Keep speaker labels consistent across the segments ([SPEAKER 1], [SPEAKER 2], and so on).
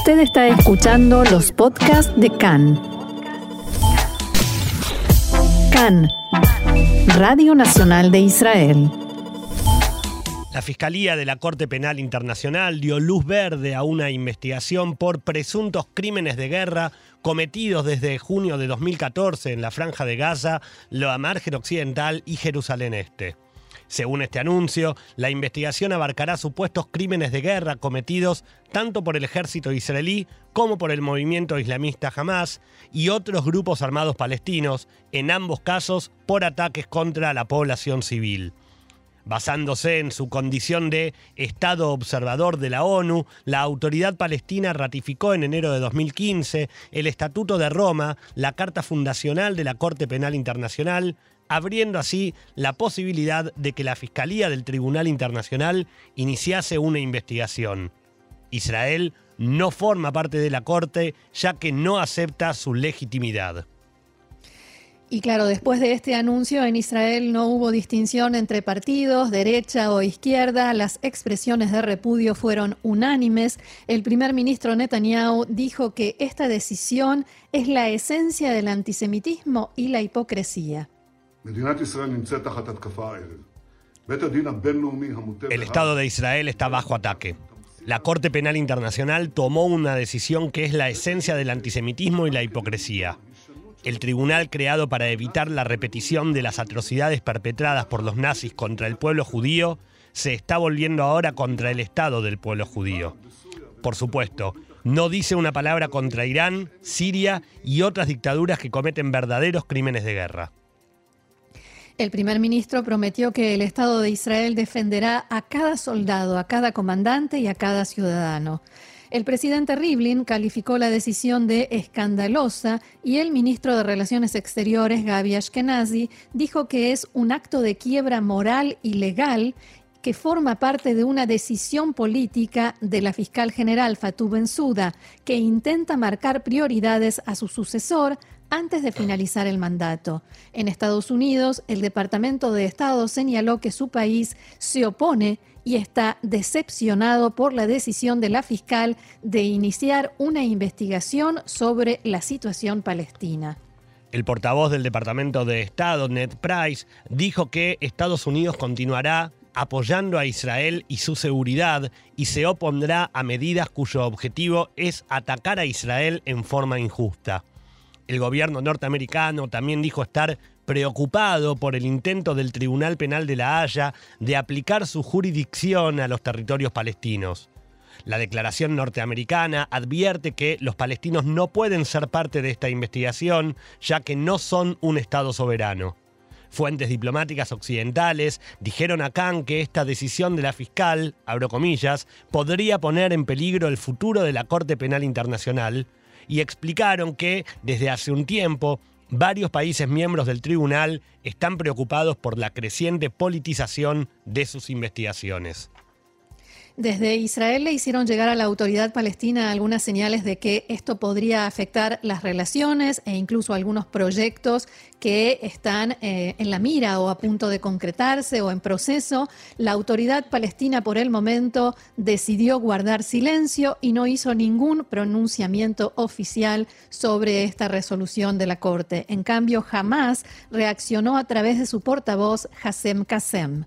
[SPEAKER 1] Usted está escuchando los podcasts de CAN. CAN, Radio Nacional de Israel.
[SPEAKER 2] La Fiscalía de la Corte Penal Internacional dio luz verde a una investigación por presuntos crímenes de guerra cometidos desde junio de 2014 en la Franja de Gaza, la Margen Occidental y Jerusalén Este. Según este anuncio, la investigación abarcará supuestos crímenes de guerra cometidos tanto por el ejército israelí como por el movimiento islamista Hamas y otros grupos armados palestinos, en ambos casos por ataques contra la población civil. Basándose en su condición de Estado observador de la ONU, la autoridad palestina ratificó en enero de 2015 el Estatuto de Roma, la Carta Fundacional de la Corte Penal Internacional, abriendo así la posibilidad de que la Fiscalía del Tribunal Internacional iniciase una investigación. Israel no forma parte de la Corte ya que no acepta su legitimidad.
[SPEAKER 3] Y claro, después de este anuncio en Israel no hubo distinción entre partidos, derecha o izquierda, las expresiones de repudio fueron unánimes. El primer ministro Netanyahu dijo que esta decisión es la esencia del antisemitismo y la hipocresía.
[SPEAKER 2] El Estado de Israel está bajo ataque. La Corte Penal Internacional tomó una decisión que es la esencia del antisemitismo y la hipocresía. El tribunal creado para evitar la repetición de las atrocidades perpetradas por los nazis contra el pueblo judío se está volviendo ahora contra el Estado del pueblo judío. Por supuesto, no dice una palabra contra Irán, Siria y otras dictaduras que cometen verdaderos crímenes de guerra.
[SPEAKER 3] El primer ministro prometió que el Estado de Israel defenderá a cada soldado, a cada comandante y a cada ciudadano. El presidente Rivlin calificó la decisión de escandalosa y el ministro de Relaciones Exteriores, Gaby Ashkenazi, dijo que es un acto de quiebra moral y legal que forma parte de una decisión política de la fiscal general Fatou Bensouda, que intenta marcar prioridades a su sucesor antes de finalizar el mandato. En Estados Unidos, el Departamento de Estado señaló que su país se opone y está decepcionado por la decisión de la fiscal de iniciar una investigación sobre la situación palestina.
[SPEAKER 2] El portavoz del Departamento de Estado, Ned Price, dijo que Estados Unidos continuará apoyando a Israel y su seguridad y se opondrá a medidas cuyo objetivo es atacar a Israel en forma injusta. El gobierno norteamericano también dijo estar preocupado por el intento del Tribunal Penal de La Haya de aplicar su jurisdicción a los territorios palestinos. La declaración norteamericana advierte que los palestinos no pueden ser parte de esta investigación, ya que no son un Estado soberano. Fuentes diplomáticas occidentales dijeron a Khan que esta decisión de la fiscal, abro comillas, podría poner en peligro el futuro de la Corte Penal Internacional, y explicaron que desde hace un tiempo varios países miembros del tribunal están preocupados por la creciente politización de sus investigaciones.
[SPEAKER 3] Desde Israel le hicieron llegar a la autoridad palestina algunas señales de que esto podría afectar las relaciones e incluso algunos proyectos que están eh, en la mira o a punto de concretarse o en proceso. La autoridad palestina por el momento decidió guardar silencio y no hizo ningún pronunciamiento oficial sobre esta resolución de la Corte. En cambio, jamás reaccionó a través de su portavoz, Hassem Kassem.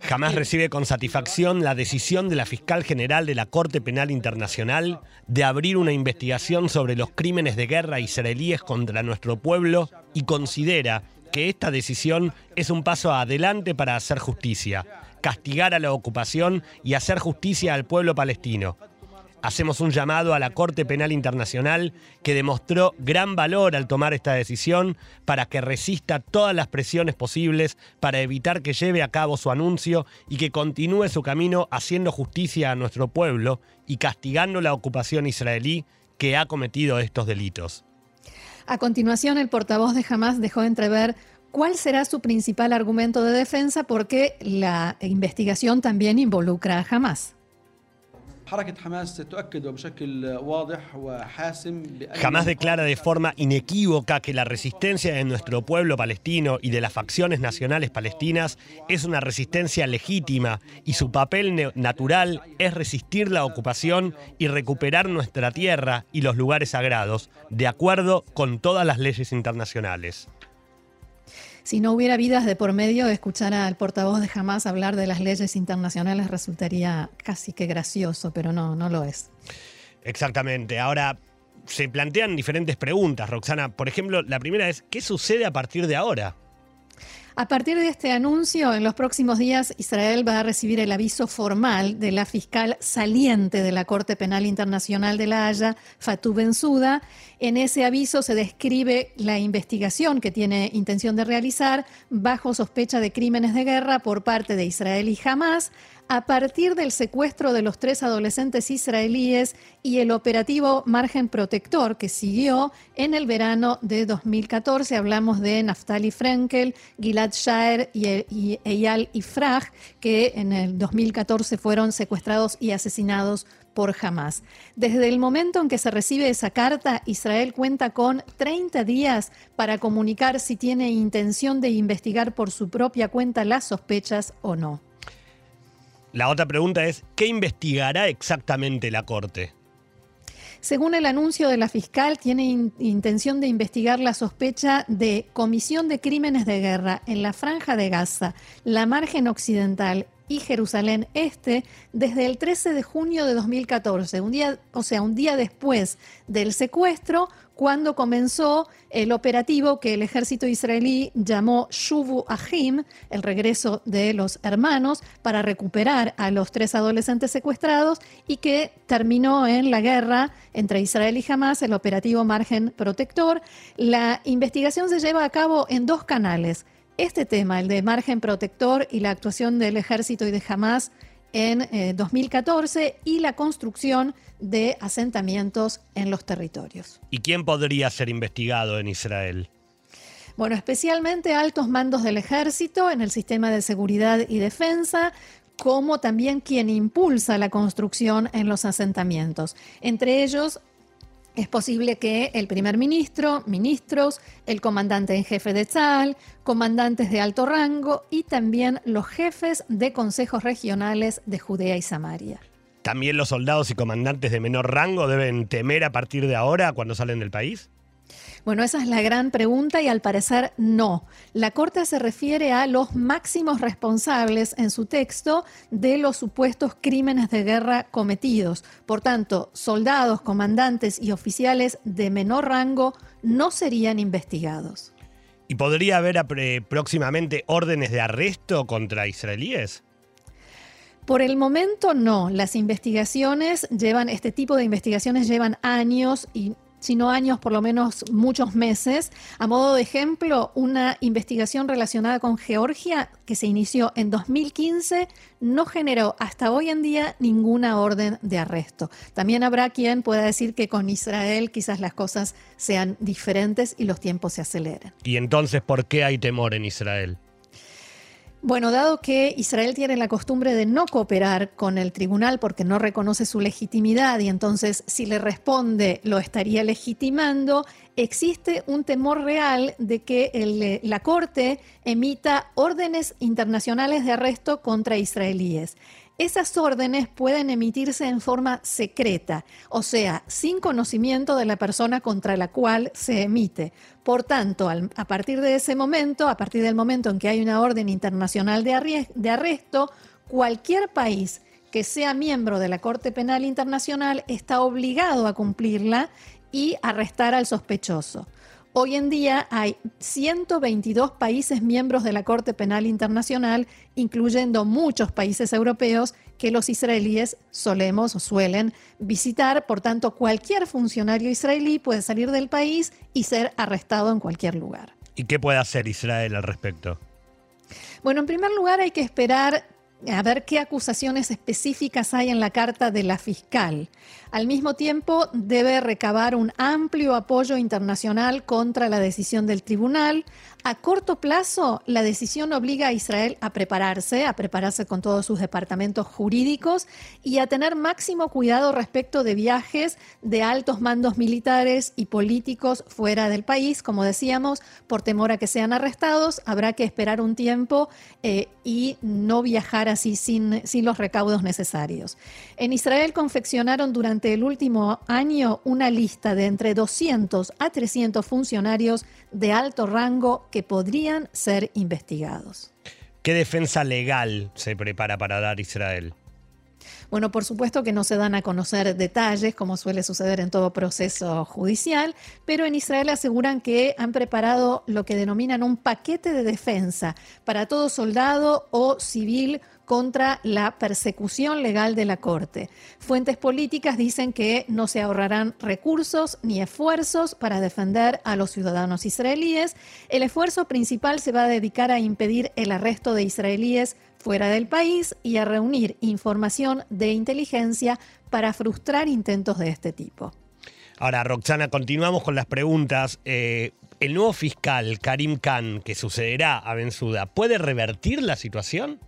[SPEAKER 2] Jamás recibe con satisfacción la decisión de la fiscal general de la Corte Penal Internacional de abrir una investigación sobre los crímenes de guerra israelíes contra nuestro pueblo y considera que esta decisión es un paso adelante para hacer justicia, castigar a la ocupación y hacer justicia al pueblo palestino. Hacemos un llamado a la Corte Penal Internacional que demostró gran valor al tomar esta decisión para que resista todas las presiones posibles para evitar que lleve a cabo su anuncio y que continúe su camino haciendo justicia a nuestro pueblo y castigando la ocupación israelí que ha cometido estos delitos.
[SPEAKER 3] A continuación, el portavoz de Hamas dejó entrever cuál será su principal argumento de defensa porque la investigación también involucra a Hamas.
[SPEAKER 2] Jamás declara de forma inequívoca que la resistencia de nuestro pueblo palestino y de las facciones nacionales palestinas es una resistencia legítima y su papel natural es resistir la ocupación y recuperar nuestra tierra y los lugares sagrados, de acuerdo con todas las leyes internacionales
[SPEAKER 3] si no hubiera vidas de por medio, escuchar al portavoz de Hamas hablar de las leyes internacionales resultaría casi que gracioso, pero no, no lo es.
[SPEAKER 2] Exactamente. Ahora, se plantean diferentes preguntas, Roxana. Por ejemplo, la primera es, ¿qué sucede a partir de ahora?
[SPEAKER 3] A partir de este anuncio, en los próximos días Israel va a recibir el aviso formal de la fiscal saliente de la Corte Penal Internacional de La Haya, Fatou Bensouda. En ese aviso se describe la investigación que tiene intención de realizar bajo sospecha de crímenes de guerra por parte de Israel y Hamas a partir del secuestro de los tres adolescentes israelíes y el operativo Margen Protector que siguió en el verano de 2014. Hablamos de Naftali Frenkel, Gilad Shaer y Eyal Ifraj, que en el 2014 fueron secuestrados y asesinados por Hamas. Desde el momento en que se recibe esa carta, Israel cuenta con 30 días para comunicar si tiene intención de investigar por su propia cuenta las sospechas o no.
[SPEAKER 2] La otra pregunta es, ¿qué investigará exactamente la Corte?
[SPEAKER 3] Según el anuncio de la fiscal, tiene intención de investigar la sospecha de comisión de crímenes de guerra en la franja de Gaza, la margen occidental y Jerusalén Este desde el 13 de junio de 2014, un día, o sea, un día después del secuestro, cuando comenzó el operativo que el ejército israelí llamó Shuvu Ahim, el regreso de los hermanos, para recuperar a los tres adolescentes secuestrados y que terminó en la guerra entre Israel y Hamas, el operativo Margen Protector. La investigación se lleva a cabo en dos canales. Este tema, el de margen protector y la actuación del ejército y de Hamas en 2014 eh, y la construcción de asentamientos en los territorios.
[SPEAKER 2] ¿Y quién podría ser investigado en Israel?
[SPEAKER 3] Bueno, especialmente altos mandos del ejército en el sistema de seguridad y defensa, como también quien impulsa la construcción en los asentamientos. Entre ellos, es posible que el primer ministro, ministros, el comandante en jefe de Tzal, comandantes de alto rango y también los jefes de consejos regionales de Judea y Samaria.
[SPEAKER 2] ¿También los soldados y comandantes de menor rango deben temer a partir de ahora cuando salen del país?
[SPEAKER 3] Bueno, esa es la gran pregunta y al parecer no. La Corte se refiere a los máximos responsables en su texto de los supuestos crímenes de guerra cometidos. Por tanto, soldados, comandantes y oficiales de menor rango no serían investigados.
[SPEAKER 2] ¿Y podría haber próximamente órdenes de arresto contra israelíes?
[SPEAKER 3] Por el momento no. Las investigaciones llevan, este tipo de investigaciones llevan años y sino años, por lo menos muchos meses. A modo de ejemplo, una investigación relacionada con Georgia que se inició en 2015 no generó hasta hoy en día ninguna orden de arresto. También habrá quien pueda decir que con Israel quizás las cosas sean diferentes y los tiempos se aceleren.
[SPEAKER 2] ¿Y entonces por qué hay temor en Israel?
[SPEAKER 3] Bueno, dado que Israel tiene la costumbre de no cooperar con el tribunal porque no reconoce su legitimidad y entonces si le responde lo estaría legitimando, existe un temor real de que la Corte emita órdenes internacionales de arresto contra israelíes. Esas órdenes pueden emitirse en forma secreta, o sea, sin conocimiento de la persona contra la cual se emite. Por tanto, a partir de ese momento, a partir del momento en que hay una orden internacional de arresto, cualquier país que sea miembro de la Corte Penal Internacional está obligado a cumplirla y arrestar al sospechoso. Hoy en día hay 122 países miembros de la Corte Penal Internacional, incluyendo muchos países europeos que los israelíes solemos o suelen visitar. Por tanto, cualquier funcionario israelí puede salir del país y ser arrestado en cualquier lugar.
[SPEAKER 2] ¿Y qué puede hacer Israel al respecto?
[SPEAKER 3] Bueno, en primer lugar hay que esperar a ver qué acusaciones específicas hay en la carta de la fiscal. Al mismo tiempo, debe recabar un amplio apoyo internacional contra la decisión del tribunal. A corto plazo, la decisión obliga a Israel a prepararse, a prepararse con todos sus departamentos jurídicos y a tener máximo cuidado respecto de viajes de altos mandos militares y políticos fuera del país. Como decíamos, por temor a que sean arrestados, habrá que esperar un tiempo eh, y no viajar así sin, sin los recaudos necesarios. En Israel confeccionaron durante el último año una lista de entre 200 a 300 funcionarios de alto rango que podrían ser investigados.
[SPEAKER 2] ¿Qué defensa legal se prepara para dar Israel?
[SPEAKER 3] Bueno, por supuesto que no se dan a conocer detalles, como suele suceder en todo proceso judicial, pero en Israel aseguran que han preparado lo que denominan un paquete de defensa para todo soldado o civil contra la persecución legal de la Corte. Fuentes políticas dicen que no se ahorrarán recursos ni esfuerzos para defender a los ciudadanos israelíes. El esfuerzo principal se va a dedicar a impedir el arresto de israelíes fuera del país y a reunir información de inteligencia para frustrar intentos de este tipo.
[SPEAKER 2] Ahora, Roxana, continuamos con las preguntas. Eh, ¿El nuevo fiscal, Karim Khan, que sucederá a Benzuda, puede revertir la situación?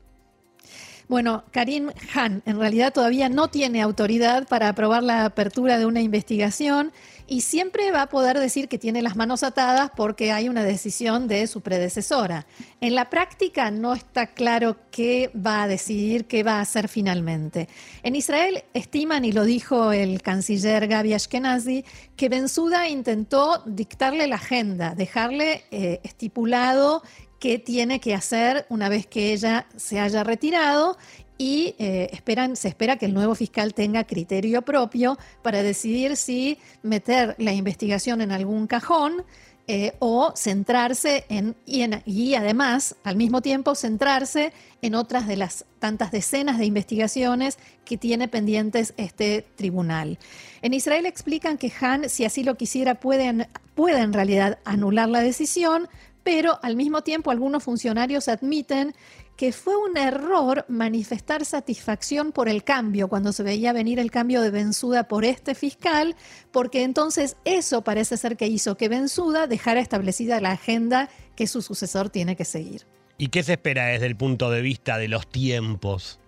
[SPEAKER 3] Bueno, Karim Han en realidad todavía no tiene autoridad para aprobar la apertura de una investigación y siempre va a poder decir que tiene las manos atadas porque hay una decisión de su predecesora. En la práctica no está claro qué va a decidir, qué va a hacer finalmente. En Israel estiman, y lo dijo el canciller Gabi Ashkenazi, que Benzuda intentó dictarle la agenda, dejarle eh, estipulado qué tiene que hacer una vez que ella se haya retirado y eh, esperan, se espera que el nuevo fiscal tenga criterio propio para decidir si meter la investigación en algún cajón eh, o centrarse en y, además al mismo tiempo centrarse en otras de las tantas decenas de investigaciones que tiene pendientes este tribunal. En Israel explican que Han, si así lo quisiera, puede, puede en realidad anular la decisión, pero al mismo tiempo algunos funcionarios admiten que fue un error manifestar satisfacción por el cambio, cuando se veía venir el cambio de Benzuda por este fiscal, porque entonces eso parece ser que hizo que Benzuda dejara establecida la agenda que su sucesor tiene que seguir.
[SPEAKER 2] ¿Y qué se espera desde el punto de vista de los tiempos?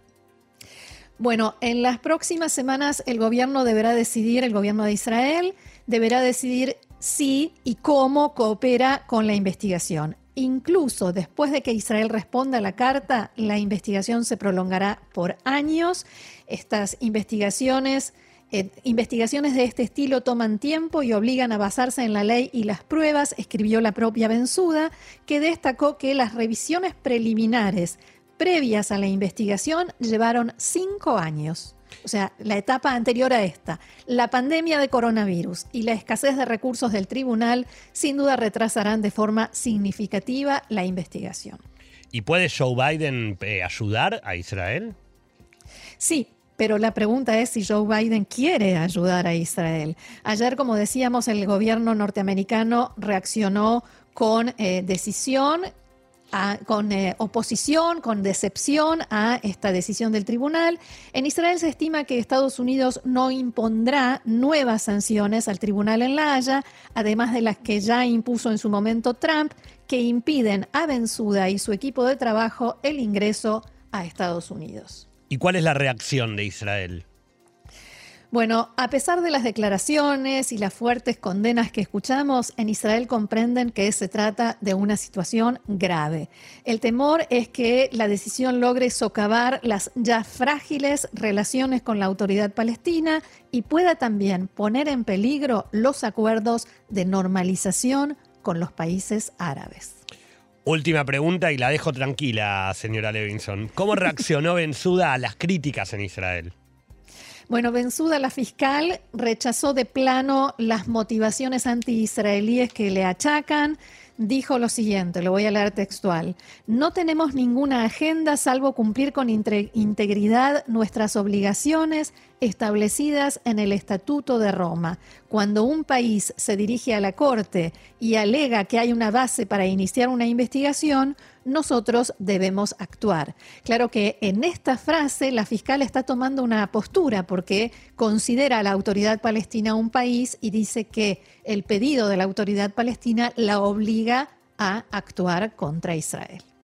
[SPEAKER 3] Bueno, en las próximas semanas el gobierno deberá decidir, el gobierno de Israel deberá decidir si y cómo coopera con la investigación. Incluso después de que Israel responda a la carta, la investigación se prolongará por años. Estas investigaciones, eh, investigaciones de este estilo toman tiempo y obligan a basarse en la ley y las pruebas, escribió la propia Benzuda, que destacó que las revisiones preliminares previas a la investigación llevaron cinco años o sea, la etapa anterior a esta, la pandemia de coronavirus y la escasez de recursos del tribunal sin duda retrasarán de forma significativa la investigación.
[SPEAKER 2] ¿Y puede Joe Biden eh, ayudar a Israel?
[SPEAKER 3] Sí, pero la pregunta es si Joe Biden quiere ayudar a Israel. Ayer, como decíamos, el gobierno norteamericano reaccionó con eh, decisión con eh, oposición, con decepción a esta decisión del tribunal. En Israel se estima que Estados Unidos no impondrá nuevas sanciones al tribunal en La Haya, además de las que ya impuso en su momento Trump, que impiden a Benzuda y su equipo de trabajo el ingreso a Estados Unidos.
[SPEAKER 2] ¿Y cuál es la reacción de Israel?
[SPEAKER 3] Bueno, a pesar de las declaraciones y las fuertes condenas que escuchamos, en Israel comprenden que se trata de una situación grave. El temor es que la decisión logre socavar las ya frágiles relaciones con la autoridad palestina y pueda también poner en peligro los acuerdos de normalización con los países árabes.
[SPEAKER 2] Última pregunta y la dejo tranquila, señora Levinson. ¿Cómo reaccionó Benzuda a las críticas en Israel?
[SPEAKER 3] Bueno, Benzuda, la fiscal, rechazó de plano las motivaciones anti-israelíes que le achacan. Dijo lo siguiente, lo voy a leer textual. No tenemos ninguna agenda salvo cumplir con integridad nuestras obligaciones establecidas en el Estatuto de Roma. Cuando un país se dirige a la Corte y alega que hay una base para iniciar una investigación, nosotros debemos actuar. Claro que en esta frase la fiscal está tomando una postura porque considera a la autoridad palestina un país y dice que el pedido de la autoridad palestina la obliga a actuar contra Israel.